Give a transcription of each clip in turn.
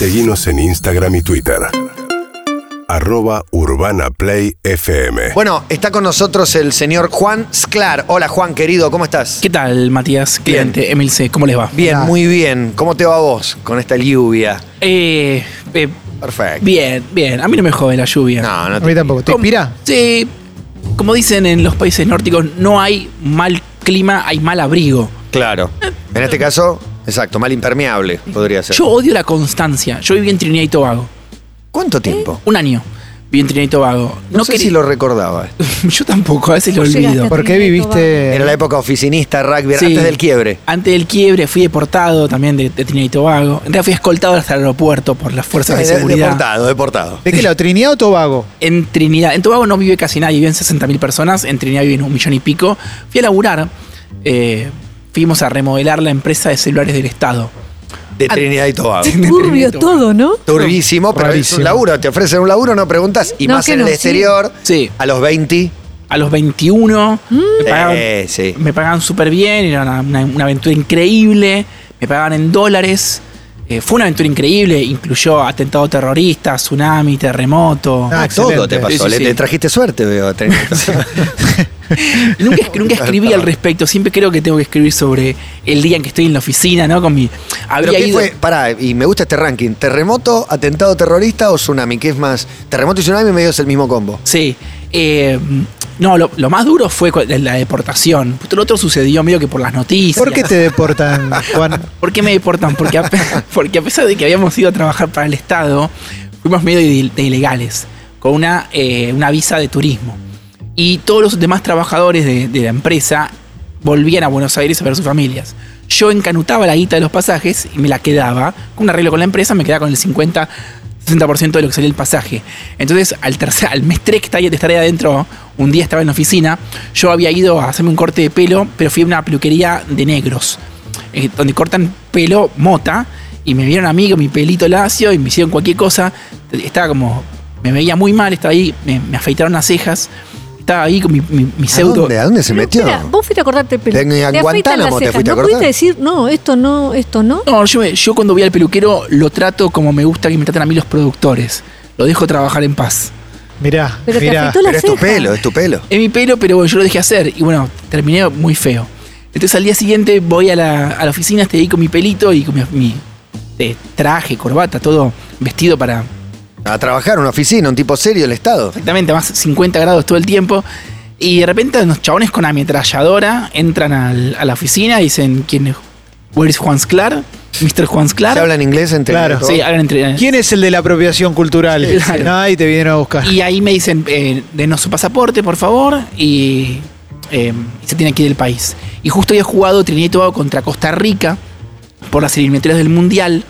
Seguimos en Instagram y Twitter. Arroba Urbana Play FM. Bueno, está con nosotros el señor Juan Sclar. Hola Juan, querido, ¿cómo estás? ¿Qué tal, Matías? Cliente, Emilce, ¿cómo les va? Bien, muy bien. ¿Cómo te va a vos con esta lluvia? Eh, eh, Perfecto. bien, bien. A mí no me jode la lluvia. No, no A te... mí tampoco. ¿Te inspira? Sí. Como dicen en los países nórdicos, no hay mal clima, hay mal abrigo. Claro. En este caso, exacto, mal impermeable podría ser. Yo odio la constancia. Yo viví en Trinidad y Tobago. ¿Cuánto tiempo? Un año viví en Trinidad y Tobago. No, sé quería- si lo recordaba. Yo tampoco, a veces lo ¿Cómo llegaste olvido. a ¿Por qué viviste? Era la época oficinista, rugby, Sí. antes del quiebre. Antes del quiebre fui deportado también de, de Trinidad y Tobago. En realidad fui escoltado hasta el aeropuerto por las fuerzas de Eh, seguridad. Deportado, deportado. ¿De qué lado? ¿Trinidad o Tobago? En Trinidad, en Tobago no vive casi nadie, viven 60.000 personas, en Trinidad viven un millón y pico. Fui a laburar, eh, fuimos a remodelar la empresa de celulares del Estado. De Trinidad y Tobago. Turbio todo, ¿no? Turbísimo, pero es un laburo. Te ofrecen un laburo, no preguntas. Y No, más que en el no, sí. exterior, Sí. a los 20. A los 21 me pagaban, Eh, sí. me pagaban súper bien, era una, una- una aventura increíble, me pagaban en dólares. Eh, fue una aventura increíble, incluyó atentado terrorista, tsunami, terremoto. Ah, Todo te pasó. Sí, sí, Le, trajiste suerte, veo. Nunca, nunca escribí al respecto, siempre creo que tengo que escribir sobre el día en que estoy en la oficina, ¿no? Con mi. ¿Pero Había qué ido. fue? Pará, y me gusta este ranking. ¿Terremoto, atentado terrorista o tsunami? ¿Qué es más? Terremoto y tsunami medio es el mismo combo. Sí. Eh, no, lo, lo más duro fue la deportación. Lo otro sucedió medio que por las noticias. ¿Por qué te deportan, Juan? ¿Por qué me deportan? Porque a, porque a pesar de que habíamos ido a trabajar para el Estado, fuimos medio de, de ilegales, con una, eh, una visa de turismo. Y todos los demás trabajadores de, de la empresa volvían a Buenos Aires a ver sus familias. Yo encanutaba la guita de los pasajes y me la quedaba. Con un arreglo con la empresa me quedaba con el 50, 60% de lo que salía el pasaje. Entonces, al, tercer, al mes 3 que estaba- de estar ahí adentro, un día estaba en la oficina, yo había ido a hacerme un corte de pelo, pero fui a una peluquería de negros eh, donde cortan pelo mota y me vieron a mí con mi pelito lacio y me hicieron cualquier cosa. Estaba como, me veía muy mal, estaba ahí, me, me afeitaron las cejas, ahí con mi, mi- mi ¿A pseudo. dónde, ¿A dónde se Pero metió? espera, vos fuiste a cortarte el pelo. Te afeitan Guantánamo las te cejas. fuiste a ¿No pudiste decir, no, esto no, esto no? No, yo, me- yo cuando voy al peluquero lo trato como me gusta que me traten a mí los productores. Lo dejo trabajar en paz. Mirá, Pero te mirá. afeitó la Pero es tu ceja. pelo, es tu pelo. Es mi pelo, pero yo lo dejé hacer y bueno, terminé muy feo. Entonces al día siguiente voy a la, a la oficina, estoy ahí con mi pelito y con mi, mi, eh, traje, corbata, todo vestido para, A trabajar en una oficina, un tipo serio del Estado. exactamente más 50 grados todo el tiempo. Y de repente unos chabones con ametralladora entran al- a la oficina y dicen, ¿quién es? ¿Where is Juan Sclar? ¿Mr. Juan Sclar? ¿Se habla en inglés entre Claro. todos? Sí, hagan entre... ¿Quién es el de la apropiación cultural? Claro. No, y te vinieron a buscar. Y ahí me dicen, eh, denos su pasaporte, por favor, y eh, se tiene que ir del país. Y justo había jugado Trinidad y Tobago contra Costa Rica por las eliminatorias del Mundial,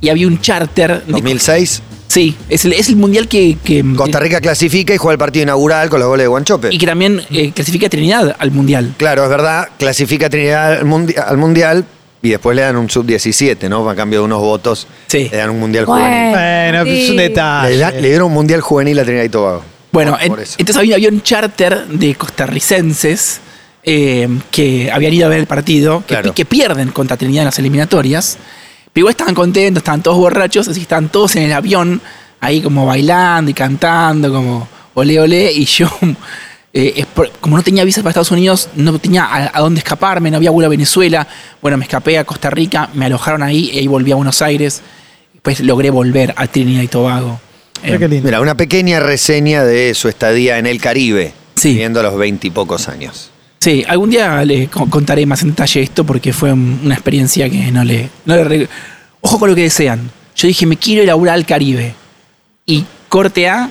y había un charter... de- 2006, sí, es el, es el Mundial que... que Costa Rica clasifica y juega el partido inaugural con los goles de Guanchope. Y que también eh, clasifica a Trinidad al Mundial. Claro, es verdad, clasifica a Trinidad al, mundi- al Mundial y después le dan un sub-17, ¿no? A cambio de unos votos, Sí. le dan un Mundial Bueno. juvenil. Bueno, es un detalle. Le, da- le dieron un Mundial juvenil a Trinidad y Tobago. Bueno, Por- en- por eso. entonces había, había un charter de costarricenses eh, que habían ido a ver el partido, que, Claro. que pierden contra Trinidad en las eliminatorias. Pero igual estaban contentos, estaban todos borrachos, así que estaban todos en el avión, ahí como bailando y cantando, como ole ole. Y yo, eh, como no tenía visa para Estados Unidos, no tenía a, a dónde escaparme, no había vuelo a Venezuela. Bueno, me escapé a Costa Rica, me alojaron ahí y ahí volví a Buenos Aires. Después logré volver a Trinidad y Tobago. Mirá Eh, qué lindo. Mira, una pequeña reseña de su estadía en el Caribe, Sí. viviendo a los veintipocos años. Sí, algún día le co- contaré más en detalle esto porque fue un- una experiencia que no le, no le re- Ojo con lo que desean. Yo dije, me quiero ir a laburar al Caribe. Y corte A,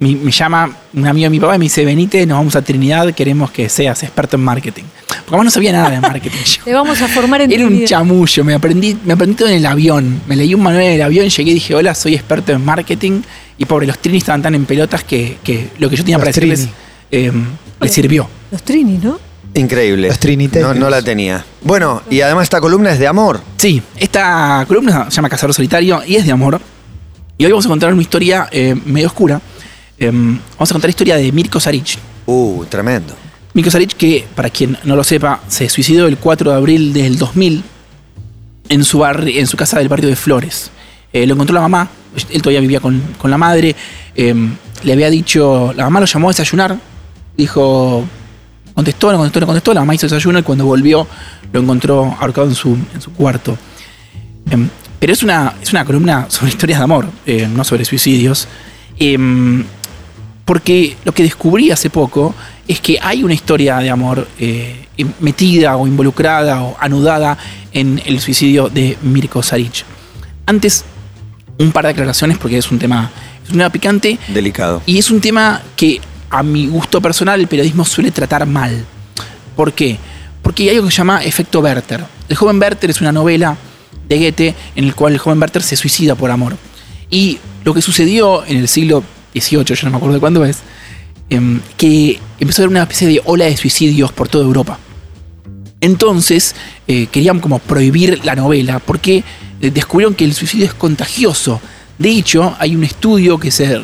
me llama un amigo de mi papá y me dice, venite, nos vamos a Trinidad, queremos que seas experto en marketing. Porque además no sabía nada de marketing. yo. Te vamos a formar en Era un chamullo, me aprendí, me aprendí todo en el avión. Me leí un manual en el avión, llegué y dije, hola, soy experto en marketing. Y pobre, los trinis estaban tan en pelotas que, que lo que yo tenía Los para decirles eh, les sirvió. Los Trini, ¿no? Increíble. Los triniteros. No, no la tenía. Bueno, y además esta columna es de amor. Sí, esta columna se llama Cazador Solitario y es de amor. Y hoy vamos a contar una historia eh, medio oscura. Eh, vamos a contar la historia de Mirko Saric. Uh, tremendo. Mirko Saric, que para quien no lo sepa, se suicidó el 4 de abril del 2000 en su, barri- en su casa del barrio de Flores, Eh, lo encontró la mamá, él todavía vivía con, con la madre. eh, le había dicho, la mamá lo llamó a desayunar, dijo, contestó, no contestó, no contestó, la mamá hizo desayuno y cuando volvió lo encontró ahorcado en su, en su cuarto. Em, pero es una, es una columna sobre historias de amor, eh, no sobre suicidios. Em, porque lo que descubrí hace poco es que hay una historia de amor eh, metida o involucrada o anudada en el suicidio de Mirko Saric. Antes, un par de aclaraciones porque es un tema, es un tema picante Delicado. y es un tema que a mi gusto personal el periodismo suele tratar mal. ¿Por qué? Porque hay algo que se llama efecto Werther. El joven Werther es una novela de Goethe en el cual el joven Werther se suicida por amor. Y lo que sucedió en el siglo XVIII, yo no me acuerdo de cuándo es, em, que empezó a haber una especie de ola de suicidios por toda Europa. Entonces eh, querían como prohibir la novela porque eh, descubrieron que el suicidio es contagioso. De hecho, hay un estudio que se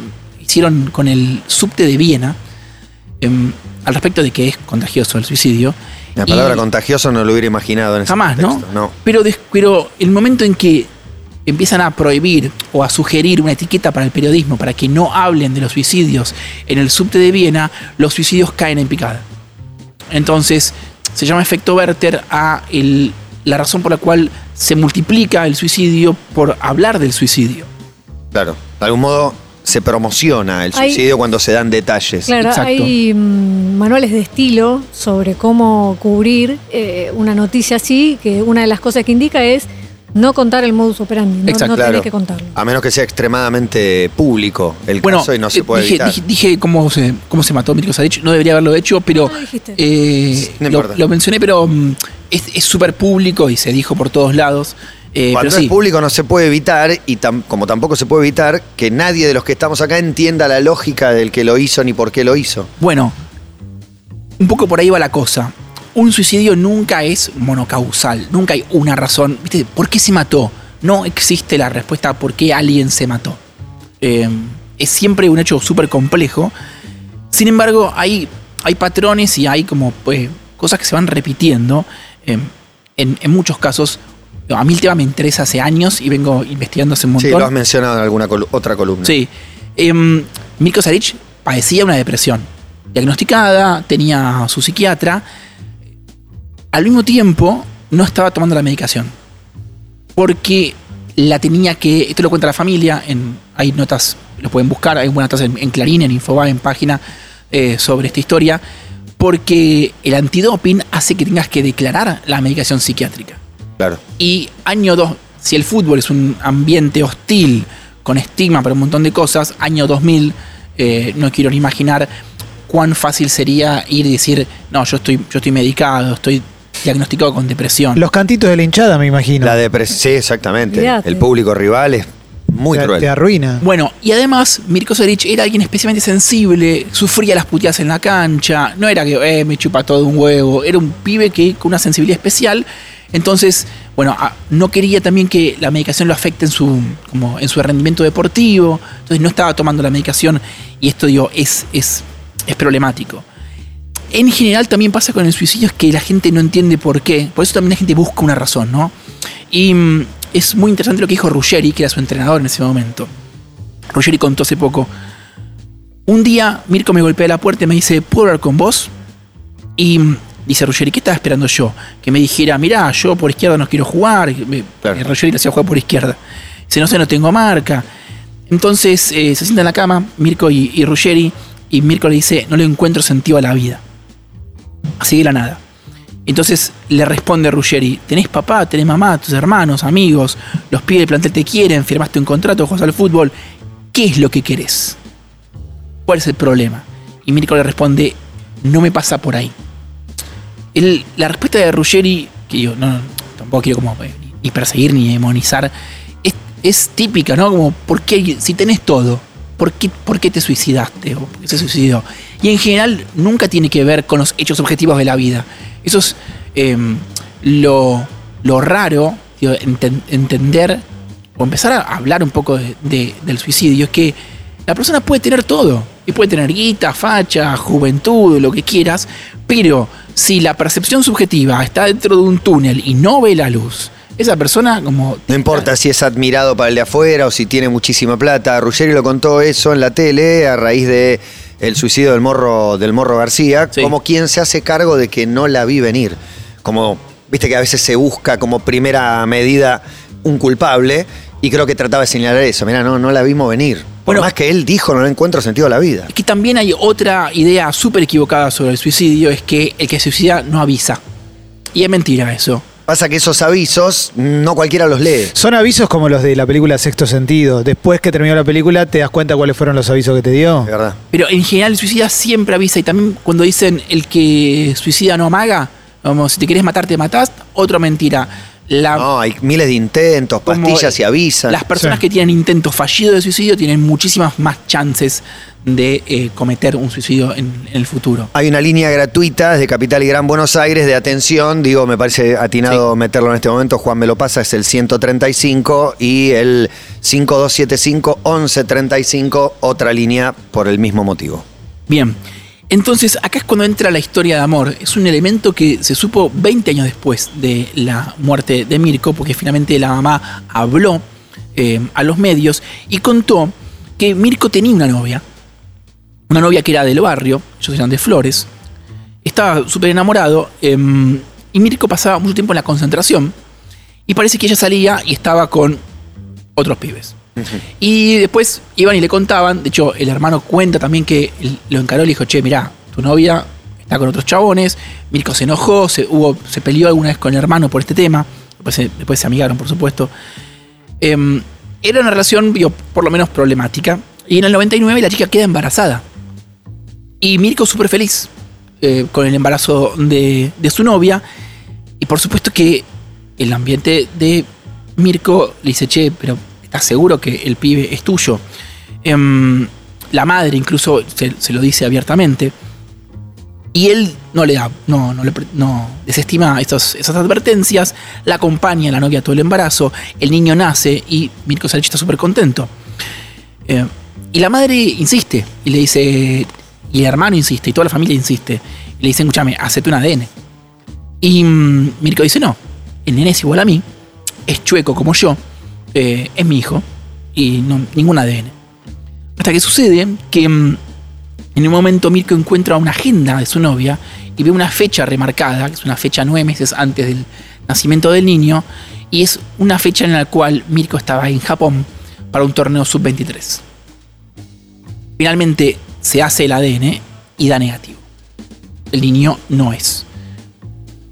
hicieron con el subte de Viena em, al respecto de que es contagioso el suicidio. La palabra Y- contagioso no lo hubiera imaginado en ese Jamás, ¿no? contexto, No. Pero, pero el momento en que empiezan a prohibir o a sugerir una etiqueta para el periodismo para que no hablen de los suicidios en el subte de Viena, los suicidios caen en picada. Entonces, se llama efecto Werther a el- la razón por la cual se multiplica el suicidio por hablar del suicidio. Claro. De algún modo se promociona el Hay- suicidio cuando se dan detalles. Claro, Exacto. hay mm, manuales de estilo sobre cómo cubrir eh, una noticia así, que una de las cosas que indica es no contar el modus operandi, no, Exacto, no Claro. tenés que contarlo. A menos que sea extremadamente público el Bueno, caso y no se eh, puede dije, evitar. dije- dije cómo se, cómo se mató Mirko Saric, no debería haberlo hecho, pero Ah, dijiste. eh, No lo, lo mencioné, pero mm, es es súper público y se dijo por todos lados. Eh, Cuando es sí, público no se puede evitar y tam- como tampoco se puede evitar que nadie de los que estamos acá entienda la lógica del que lo hizo ni por qué lo hizo. Bueno, un poco por ahí va la cosa. Un suicidio nunca es monocausal, nunca hay una razón. ¿Viste? ¿Por qué se mató? No existe la respuesta a por qué alguien se mató. Eh, es siempre un hecho súper complejo. Sin embargo, hay, hay patrones y hay como pues, cosas que se van repitiendo. eh, en, en muchos casos, a mí el tema me interesa hace años y vengo investigando hace un Sí, montón. lo has mencionado en alguna otra columna. Sí. Em, Mirko Saric padecía una depresión. Diagnosticada, tenía a su psiquiatra. Al mismo tiempo, no estaba tomando la medicación. Porque la tenía que. Esto lo cuenta la familia. En, hay notas, lo pueden buscar. Hay buenas notas en, en Clarín, en Infobae, en página eh, sobre esta historia. Porque el antidoping hace que tengas que declarar la medicación psiquiátrica. Claro. Y año 2, si el fútbol es un ambiente hostil, con estigma para un montón de cosas, año 2000, eh, no quiero ni imaginar cuán fácil sería ir y decir, no, yo estoy, yo estoy medicado, estoy diagnosticado con depresión. Los cantitos de la hinchada, me imagino. La depresión, sí, exactamente. Olvídate. El público rival es muy te, cruel. te arruina. Bueno, y además Mirko Saric era alguien especialmente sensible, sufría las puteadas en la cancha, no era que eh, me chupa todo un huevo, era un pibe que con una sensibilidad especial. Entonces, bueno, a- no quería también que la medicación lo afecte en su, como en su rendimiento deportivo, entonces no estaba tomando la medicación y esto digo, es, es, es problemático. En general también pasa con el suicidio es que la gente no entiende por qué, por eso también la gente busca una razón, ¿no? Y mm, es muy interesante lo que dijo Ruggeri, que era su entrenador en ese momento. Ruggeri contó hace poco. Un día Mirko me golpea la puerta y me dice, ¿puedo hablar con vos? Y mm, dice Ruggeri, ¿qué estaba esperando yo? Que me dijera, mirá, yo por izquierda no quiero jugar. Claro. Ruggeri le hacía jugar por izquierda. Dice, no sé, no tengo marca. Entonces eh, se sienta en la cama, Mirko y, y Ruggeri, y Mirko le dice, no le encuentro sentido a la vida. Así de la nada. Entonces le responde Ruggeri, tenés papá, tenés mamá, tus hermanos, amigos, los pibes del plantel te quieren, firmaste un contrato, juegas al fútbol. ¿Qué es lo que querés? ¿Cuál es el problema? Y Mirko le responde, no me pasa por ahí. La respuesta de Ruggeri, que yo no, tampoco quiero como eh, ni perseguir ni demonizar, es, es típica, ¿no? Como, ¿por qué, si tenés todo, ¿por qué, por qué te suicidaste? ¿O por qué se suicidó? Y en general nunca tiene que ver con los hechos objetivos de la vida. Eso es em, lo, lo raro, entender o empezar a hablar un poco de- de- del suicidio, es que la persona puede tener todo. Y puede tener guita, facha, juventud, lo que quieras, pero si la percepción subjetiva está dentro de un túnel y no ve la luz, esa persona como... No importa si es admirado para el de afuera o si tiene muchísima plata. Ruggeri lo contó eso en la tele a raíz de el suicidio del morro, del morro García, Sí. como quien se hace cargo de que no la vi venir. Como, viste que a veces se busca como primera medida un culpable, y creo que trataba de señalar eso. Mira, no, no la vimos venir. Por Bueno. más que él dijo, no le encuentro sentido a la vida. Es que también hay otra idea súper equivocada sobre el suicidio, es que el que se suicida no avisa. Y es mentira eso. Pasa que esos avisos no cualquiera los lee. Son avisos como los de la película Sexto Sentido. Después que terminó la película, te das cuenta cuáles fueron los avisos que te dio. De verdad. Pero en general el suicida siempre avisa y también cuando dicen el que suicida no amaga, como si te querés matar te matás, otra mentira. La, No, hay miles de intentos, pastillas y avisan. Las personas Sí. que tienen intentos fallidos de suicidio tienen muchísimas más chances de eh, cometer un suicidio en, en el futuro. Hay una línea gratuita desde Capital y Gran Buenos Aires de atención. Digo, me parece atinado meterlo en este momento. Juan me lo pasa, es el 135 y el 5275-1135, otra línea por el mismo motivo. Bien, entonces acá es cuando entra la historia de amor. Es un elemento que se supo 20 años después de la muerte de Mirko, porque finalmente la mamá habló eh, a los medios y contó que Mirko tenía una novia. Una novia que era del barrio, ellos eran de Flores. Estaba súper enamorado em, y Mirko pasaba mucho tiempo en la concentración. Y parece que ella salía y estaba con otros pibes. Y después iban y le contaban, de hecho el hermano cuenta también que lo encaró y le dijo, che, mirá, tu novia está con otros chabones, Mirko se enojó, se, hubo, se peleó alguna vez con el hermano por este tema, después se, amigaron, por supuesto. Em, era una relación, por lo menos problemática, y en el 99 la chica queda embarazada. Y Mirko súper feliz eh, con el embarazo de su novia, y por supuesto que el ambiente de Mirko le dice, che, pero ¿estás seguro que el pibe es tuyo? Em, la madre incluso se, lo dice abiertamente. Y él no le da, no, no, le no desestima estos- esas advertencias, la acompaña a la novia todo el embarazo, el niño nace y Mirko Sarich está súper contento. Eh, y la madre insiste y le dice, y el hermano insiste, y toda la familia insiste, y le dicen, escúchame, hacete un ADN. Y mm, Mirko dice, no, el nene es igual a mí, es chueco como yo, eh, es mi hijo, y no, ningún ADN. Hasta que sucede que mm, en un momento Mirko encuentra una agenda de su novia y ve una fecha remarcada, que es una fecha nueve meses antes del nacimiento del niño, y es una fecha en la cual Mirko estaba en Japón para un torneo sub-23. Finalmente se hace el ADN y da negativo. El niño no es.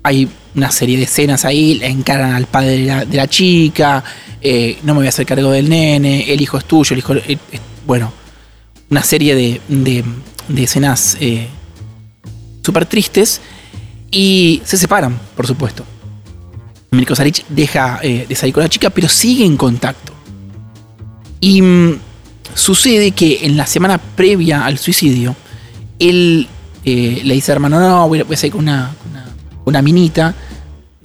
Hay una serie de escenas ahí, le encaran al padre de la, chica, eh, no me voy a hacer cargo del nene, el hijo es tuyo, el hijo... eh, eh, bueno, una serie de, de- de escenas eh, súper tristes y se separan, por supuesto. Mirko Saric deja de salir con la chica, pero sigue en contacto. Y mm, sucede que en la semana previa al suicidio, él le dice hermano, no, voy a, salir con una, una minita.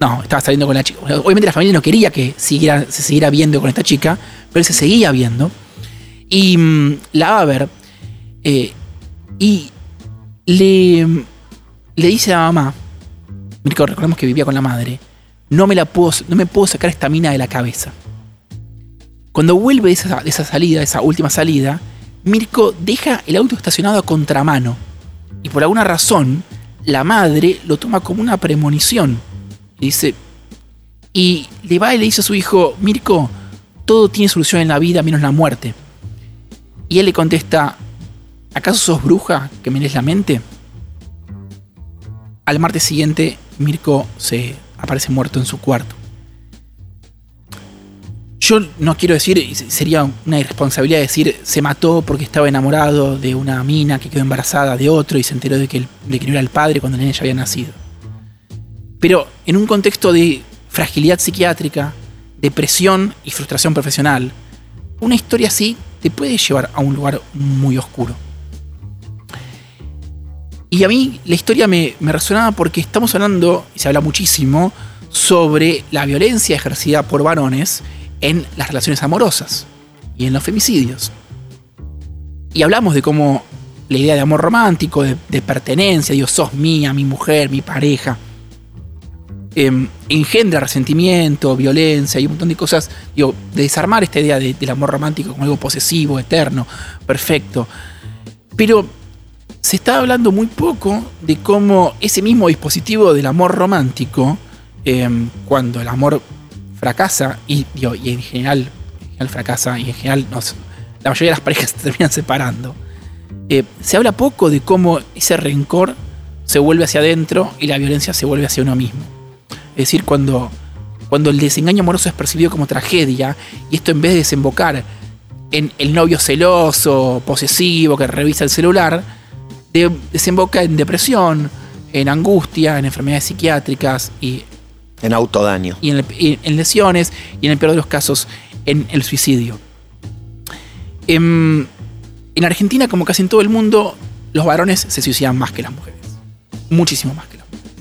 No, estaba saliendo con la chica. Obviamente la familia no quería que siguiera, se siguiera viendo con esta chica, pero él se seguía viendo. Y mm, la va a ver. eh, y le, le dice a la mamá, Mirko, recordemos que vivía con la madre, no me, la puedo, no me puedo sacar esta mina de la cabeza. Cuando vuelve de esa, de esa salida, esa última salida, Mirko deja el auto estacionado a contramano. Y por alguna razón, la madre lo toma como una premonición. Dice. Y le va y le dice a su hijo: Mirko, todo tiene solución en la vida menos la muerte. Y él le contesta: ¿Acaso sos bruja que me lees la mente? Al martes siguiente, Mirko se aparece muerto en su cuarto. Yo no quiero decir, sería una irresponsabilidad decir, se mató porque estaba enamorado de una mina que quedó embarazada de otro y se enteró de que, el- de que no el padre cuando el nene ya había nacido. Pero en un contexto de fragilidad psiquiátrica, depresión y frustración profesional, una historia así te puede llevar a un lugar muy oscuro. Y a mí la historia me, resonaba porque estamos hablando, y se habla muchísimo, sobre la violencia ejercida por varones en las relaciones amorosas y en los femicidios. Y hablamos de cómo la idea de amor romántico, de, de pertenencia, Dios, sos mía, mi mujer, mi pareja. Em, engendra resentimiento, violencia y un montón de cosas, digo, de desarmar esta idea de- del amor romántico como algo posesivo, eterno, perfecto. Pero se está hablando muy poco de cómo ese mismo dispositivo del amor romántico, em, cuando el amor fracasa, y, y en, general, en fracasa, y en general la mayoría de las parejas se terminan separando, eh, se habla poco de cómo ese rencor se vuelve hacia adentro y la violencia se vuelve hacia uno mismo. Es decir, cuando, cuando el desengaño amoroso es percibido como tragedia, y esto en vez de desembocar en el novio celoso, posesivo, que revisa el celular, de- desemboca en depresión, en angustia, en enfermedades psiquiátricas y, En autodaño. y en, el- y en lesiones y en el peor de los casos en el suicidio. En, en Argentina, como casi en todo el mundo, los varones se suicidan más que las mujeres. Muchísimo más que las mujeres.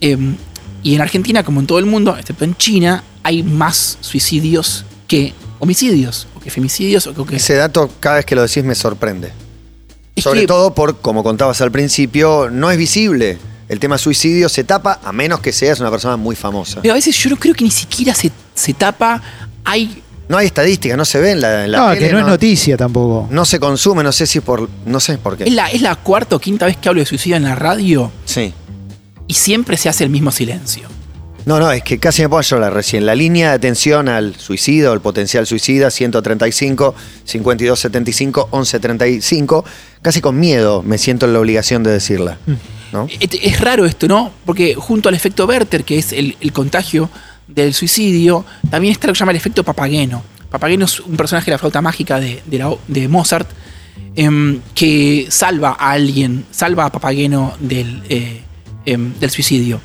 Em, y en Argentina, como en todo el mundo, excepto en China, hay más suicidios que homicidios, o que femicidios, o que... Ese dato, cada vez que lo decís, me sorprende. Es Sobre que- todo por, como contabas al principio, no es visible. El tema suicidio se tapa a menos que seas una persona muy famosa. Pero a veces yo no creo que ni siquiera se, se tapa. Hay No hay estadística, no se ve en la, en la No, tele, que no, es noticia tampoco. No se consume, no sé si por. No sé por Es qué. la, es la cuarta o quinta vez que hablo de suicidio en la radio Sí. Y siempre se hace el mismo silencio. No, no, es que casi me a llorar recién. La línea de atención al suicidio, al potencial suicida, 135, 5275, 1135. Casi con miedo me siento en la obligación de decirla. ¿no? Es, es raro esto, ¿no? Porque junto al efecto Werther, que es el, el contagio del suicidio, también está lo que se llama el efecto Papageno. Papageno es un personaje de la flauta mágica de, de la- de Mozart em, que salva a alguien, salva a Papageno del, eh, em, del suicidio.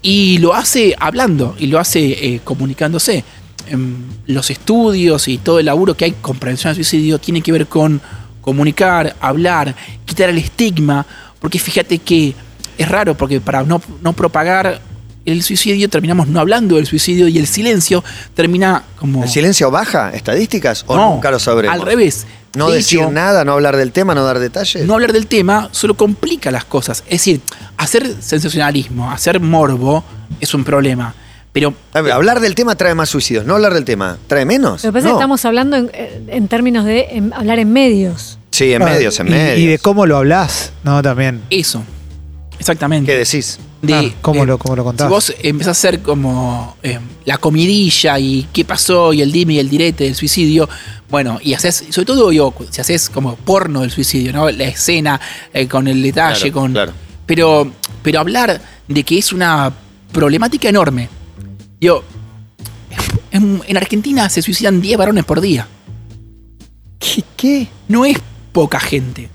Y lo hace hablando y lo hace eh, comunicándose. Em, los estudios y todo el laburo que hay con prevención al suicidio tiene que ver con comunicar, hablar, quitar el estigma, porque fíjate que es raro, porque para no, no propagar el suicidio terminamos no hablando del suicidio y el silencio termina como... ¿El silencio baja estadísticas o No, nunca lo sabremos? Al revés. No De decir hecho, nada, no hablar del tema, no dar detalles. no hablar del tema solo complica las cosas. Es decir, hacer sensacionalismo, hacer morbo es un problema. Pero ver, hablar del tema trae más suicidios. No hablar del tema trae menos. Lo que pasa es que estamos hablando en, en términos de en- hablar en medios. Sí, en Ah, medios, en y, medios. Y de cómo lo hablas, ¿no? También. eso, exactamente. ¿Qué decís? De, Ah, ¿cómo eh, lo- cómo lo contás? Si vos empezás a hacer como eh, la comidilla y qué pasó y el dime y el direte del suicidio, bueno, y haces, sobre todo yo, si haces como porno del suicidio, ¿no? La escena eh, con el detalle, Claro, con. claro. Pero, pero hablar de que es una problemática enorme. Yo, en, en Argentina se suicidan 10 varones por día. ¿Qué? qué? No es poca gente.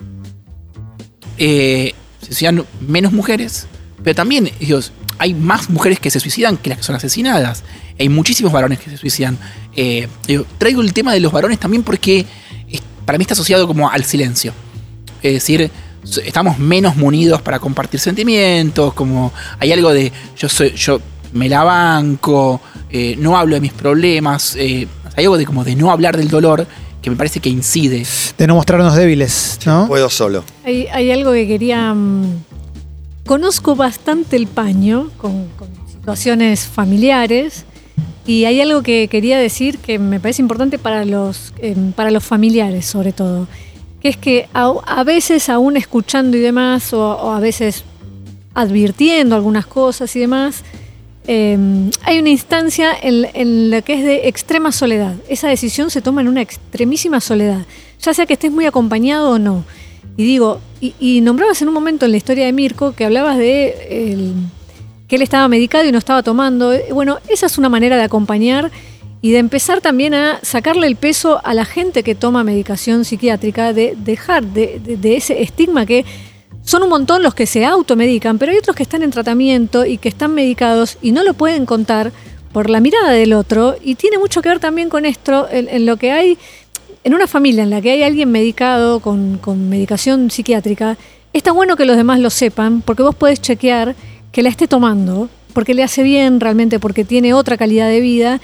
Eh, se suicidan menos mujeres, pero también, Dios, hay más mujeres que se suicidan que las que son asesinadas. Hay muchísimos varones que se suicidan. Eh, digo, traigo el tema de los varones también porque es- para mí está asociado como al silencio. Es decir, estamos menos munidos para compartir sentimientos, como hay algo de yo soy, yo me la banco, eh, no hablo de mis problemas, eh, hay algo de como de no hablar del dolor que me parece que incide. De no mostrarnos débiles, ¿no? Puedo solo. Hay, hay algo que quería. mm, conozco bastante el paño con, situaciones familiares. Y hay algo que quería decir que me parece importante para los, em, para los familiares, sobre todo. Que es que a, veces, aún escuchando y demás, o, a veces advirtiendo algunas cosas y demás, eh, hay una instancia en, en la que es de extrema soledad. Esa decisión se toma en una extremísima soledad, ya sea que estés muy acompañado o no. Y digo, y, y nombrabas en un momento en la historia de Mirko que hablabas de que él estaba medicado y no estaba tomando. Bueno, esa es una manera de acompañar y de empezar también a sacarle el peso a la gente que toma medicación psiquiátrica, de dejar de, ese estigma que son un montón los que se automedican, pero hay otros que están en tratamiento y que están medicados y no lo pueden contar por la mirada del otro. Y tiene mucho que ver también con esto, en lo que hay, en una familia en la que hay alguien medicado con, con medicación psiquiátrica, está bueno que los demás lo sepan, porque vos podés chequear que la esté tomando, porque le hace bien realmente, porque tiene otra calidad de vida.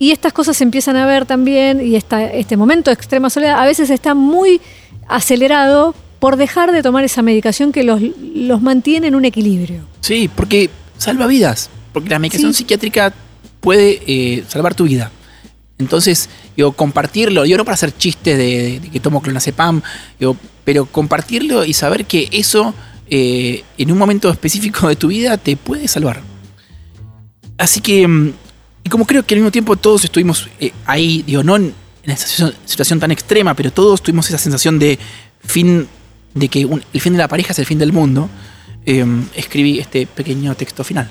Y estas cosas se empiezan a ver también, y esta, este momento de extrema soledad a veces está muy acelerado por dejar de tomar esa medicación que los, los mantiene en un equilibrio. Sí, porque salva vidas. Porque la medicación Sí. psiquiátrica puede eh, salvar tu vida. Entonces, digo, compartirlo, yo no para hacer chistes de, que tomo clonazepam, digo, pero compartirlo y saber que eso eh, en un momento específico de tu vida te puede salvar. Así que, mm, y como creo que al mismo tiempo todos estuvimos eh, ahí, digo, no en, esa situación, tan extrema, pero todos tuvimos esa sensación de fin, de que el fin de la pareja es el fin del mundo, eh, escribí este pequeño texto final.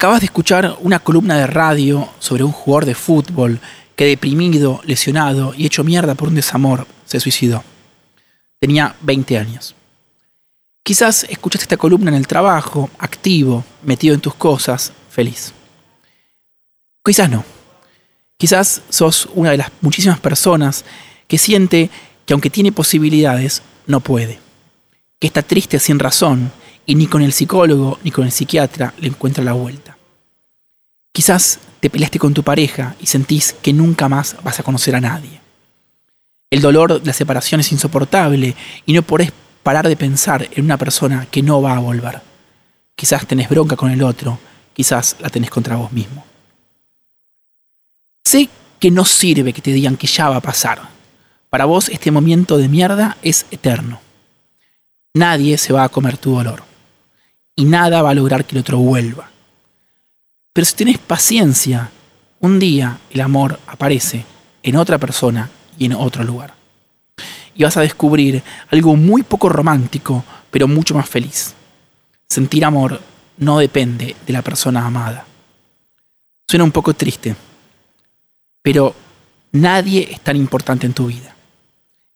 Acabas de escuchar una columna de radio sobre un jugador de fútbol que deprimido, lesionado y hecho mierda por un desamor se suicidó. Tenía 20 años. Quizás escuchaste esta columna en el trabajo, activo, metido en tus cosas, feliz. Quizás no. Quizás sos una de las muchísimas personas que siente que aunque tiene posibilidades, no puede. Que está triste sin razón y ni con el psicólogo ni con el psiquiatra le encuentra la vuelta. Quizás te peleaste con tu pareja y sentís que nunca más vas a conocer a nadie. El dolor de la separación es insoportable y no podés parar de pensar en una persona que no va a volver. Quizás tenés bronca con el otro, quizás la tenés contra vos mismo. Sé que no sirve que te digan que ya va a pasar. Para vos este momento de mierda es eterno. Nadie se va a comer tu dolor. Y nada va a lograr que el otro vuelva. Pero si tenés paciencia, un día el amor aparece en otra persona y en otro lugar. Y vas a descubrir algo muy poco romántico, pero mucho más feliz. Sentir amor no depende de la persona amada. Suena un poco triste, pero nadie es tan importante en tu vida,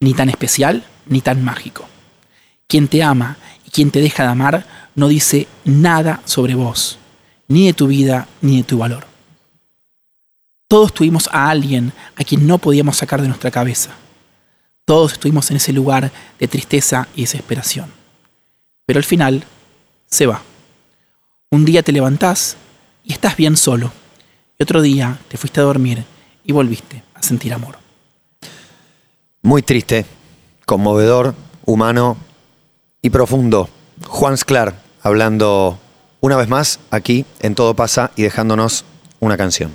ni tan especial ni tan mágico. Quien te ama y quien te deja de amar no dice nada sobre vos, ni de tu vida ni de tu valor. Todos tuvimos a alguien a quien no podíamos sacar de nuestra cabeza. Todos estuvimos en ese lugar de tristeza y desesperación. Pero al final se va. Un día te levantás y estás bien solo. Y otro día te fuiste a dormir y volviste a sentir amor. Muy triste, conmovedor, humano y profundo. Juan Sclar hablando una vez más aquí en Todo pasa y dejándonos una canción.